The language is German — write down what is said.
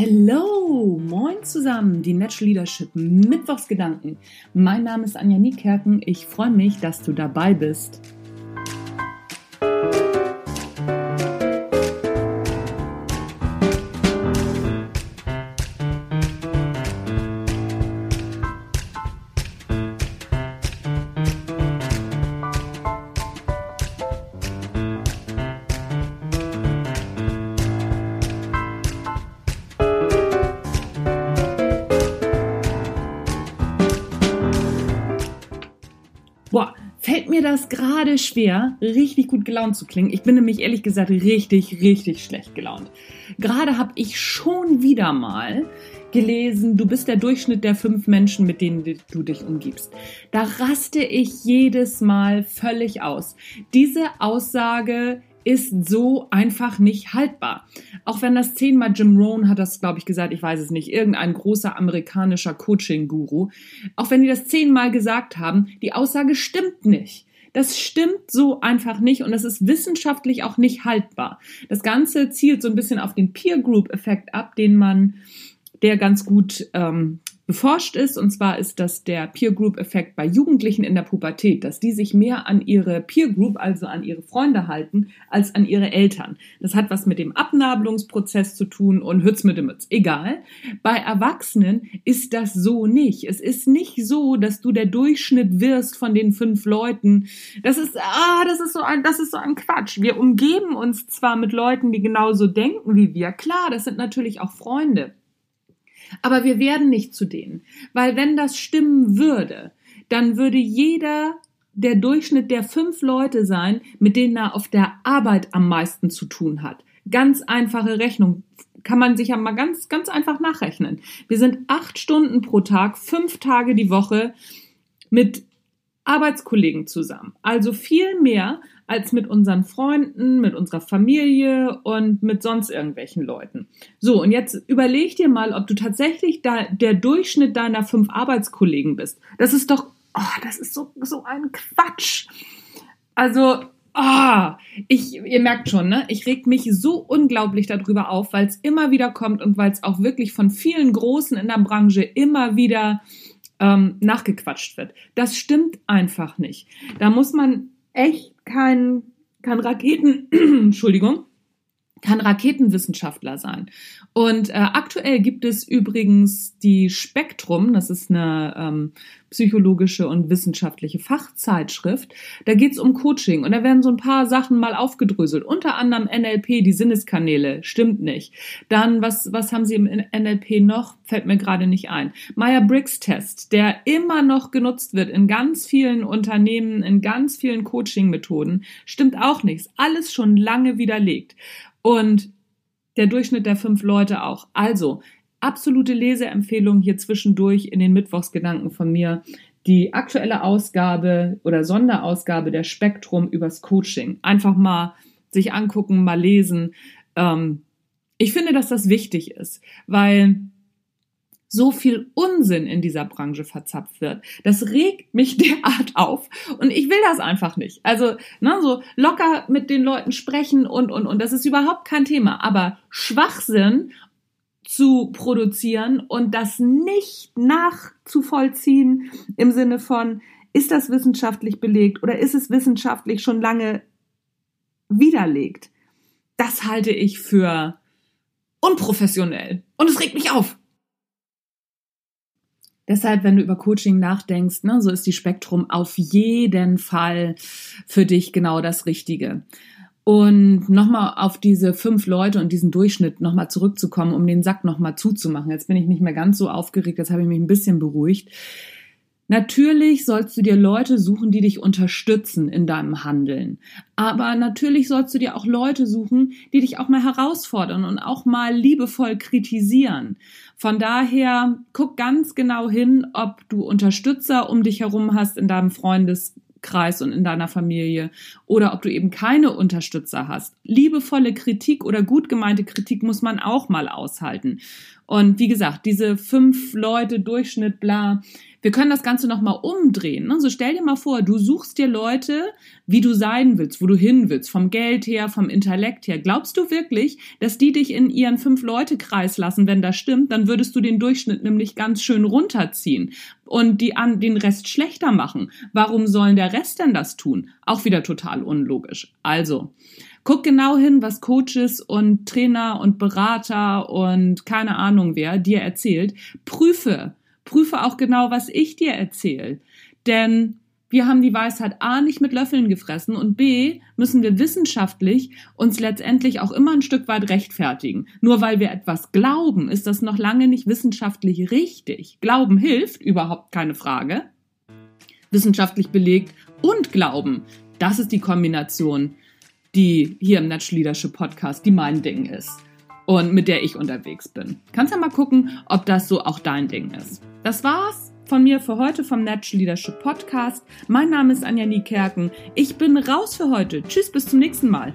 Hello, moin zusammen, die Natural Leadership Mittwochsgedanken. Mein Name ist Anja Niekerken. Ich freue mich, dass du dabei bist. Boah, fällt mir das gerade schwer, richtig gut gelaunt zu klingen. Ich bin nämlich ehrlich gesagt richtig, richtig schlecht gelaunt. Gerade habe ich schon wieder mal gelesen, du bist der Durchschnitt der fünf Menschen, mit denen du dich umgibst. Da raste ich jedes Mal völlig aus. Diese Aussage ist so einfach nicht haltbar. Auch wenn das zehnmal Jim Rohn hat das, glaube ich, gesagt, ich weiß es nicht, irgendein großer amerikanischer Coaching-Guru. Auch wenn die das zehnmal gesagt haben, die Aussage stimmt nicht. Das stimmt so einfach nicht und das ist wissenschaftlich auch nicht haltbar. Das Ganze zielt so ein bisschen auf den Peer Group Effekt ab, den man, der ganz gut ähm, beforscht ist. Und zwar ist das der Peer Group Effekt bei Jugendlichen in der Pubertät, dass die sich mehr an ihre Peer Group, also an ihre Freunde halten, als an ihre Eltern. Das hat was mit dem Abnabelungsprozess zu tun und Hütz mit dem Mütz. Egal. Bei Erwachsenen ist das so nicht. Es ist nicht so, dass du der Durchschnitt wirst von den fünf Leuten. Das ist, ah, das ist so ein, das ist so ein Quatsch. Wir umgeben uns zwar mit Leuten, die genauso denken wie wir. Klar, das sind natürlich auch Freunde. Aber wir werden nicht zu denen. Weil wenn das stimmen würde, dann würde jeder der Durchschnitt der fünf Leute sein, mit denen er auf der Arbeit am meisten zu tun hat. Ganz einfache Rechnung. Kann man sich ja mal ganz, ganz einfach nachrechnen. Wir sind acht Stunden pro Tag, fünf Tage die Woche mit Arbeitskollegen zusammen. Also viel mehr als mit unseren Freunden, mit unserer Familie und mit sonst irgendwelchen Leuten. So, und jetzt überleg dir mal, ob du tatsächlich da der Durchschnitt deiner fünf Arbeitskollegen bist. Das ist doch, oh, das ist so, so ein Quatsch. Also, Ah, oh, ich, ihr merkt schon, ne? Ich reg mich so unglaublich darüber auf, weil es immer wieder kommt und weil es auch wirklich von vielen Großen in der Branche immer wieder ähm, nachgequatscht wird. Das stimmt einfach nicht. Da muss man echt kein, kein Raketen, Entschuldigung, kann Raketenwissenschaftler sein. Und äh, aktuell gibt es übrigens die Spektrum, das ist eine ähm, psychologische und wissenschaftliche Fachzeitschrift. Da geht es um Coaching und da werden so ein paar Sachen mal aufgedröselt. Unter anderem NLP, die Sinneskanäle, stimmt nicht. Dann, was, was haben sie im NLP noch? Fällt mir gerade nicht ein. Meyer-Briggs-Test, der immer noch genutzt wird in ganz vielen Unternehmen, in ganz vielen Coaching-Methoden, stimmt auch nichts. Alles schon lange widerlegt. Und der Durchschnitt der fünf Leute auch. Also, absolute Leseempfehlung hier zwischendurch in den Mittwochsgedanken von mir. Die aktuelle Ausgabe oder Sonderausgabe der Spektrum übers Coaching. Einfach mal sich angucken, mal lesen. Ähm, ich finde, dass das wichtig ist, weil so viel Unsinn in dieser Branche verzapft wird. Das regt mich derart auf und ich will das einfach nicht. Also, ne, so locker mit den Leuten sprechen und, und, und, das ist überhaupt kein Thema. Aber Schwachsinn zu produzieren und das nicht nachzuvollziehen im Sinne von, ist das wissenschaftlich belegt oder ist es wissenschaftlich schon lange widerlegt? Das halte ich für unprofessionell und es regt mich auf. Deshalb, wenn du über Coaching nachdenkst, ne, so ist die Spektrum auf jeden Fall für dich genau das Richtige. Und nochmal auf diese fünf Leute und diesen Durchschnitt nochmal zurückzukommen, um den Sack nochmal zuzumachen. Jetzt bin ich nicht mehr ganz so aufgeregt, jetzt habe ich mich ein bisschen beruhigt. Natürlich sollst du dir Leute suchen, die dich unterstützen in deinem Handeln. Aber natürlich sollst du dir auch Leute suchen, die dich auch mal herausfordern und auch mal liebevoll kritisieren. Von daher guck ganz genau hin, ob du Unterstützer um dich herum hast in deinem Freundes Kreis und in deiner Familie oder ob du eben keine Unterstützer hast. Liebevolle Kritik oder gut gemeinte Kritik muss man auch mal aushalten. Und wie gesagt, diese fünf Leute Durchschnitt, bla, wir können das Ganze nochmal umdrehen. Ne? So stell dir mal vor, du suchst dir Leute, wie du sein willst, wo du hin willst, vom Geld her, vom Intellekt her. Glaubst du wirklich, dass die dich in ihren Fünf-Leute-Kreis lassen, wenn das stimmt? Dann würdest du den Durchschnitt nämlich ganz schön runterziehen und die an den Rest schlechter machen. Warum sollen der Rest denn das tun? Auch wieder total unlogisch. Also, Guck genau hin, was Coaches und Trainer und Berater und keine Ahnung wer dir erzählt. Prüfe, prüfe auch genau, was ich dir erzähle. Denn wir haben die Weisheit A nicht mit Löffeln gefressen und B müssen wir wissenschaftlich uns letztendlich auch immer ein Stück weit rechtfertigen. Nur weil wir etwas glauben, ist das noch lange nicht wissenschaftlich richtig. Glauben hilft, überhaupt keine Frage. Wissenschaftlich belegt und Glauben, das ist die Kombination, die hier im Natural Leadership Podcast, die mein Ding ist und mit der ich unterwegs bin. Kannst ja mal gucken, ob das so auch dein Ding ist. Das war's von mir für heute vom Natural Leadership Podcast. Mein Name ist Anja Niekerken. Ich bin raus für heute. Tschüss, bis zum nächsten Mal.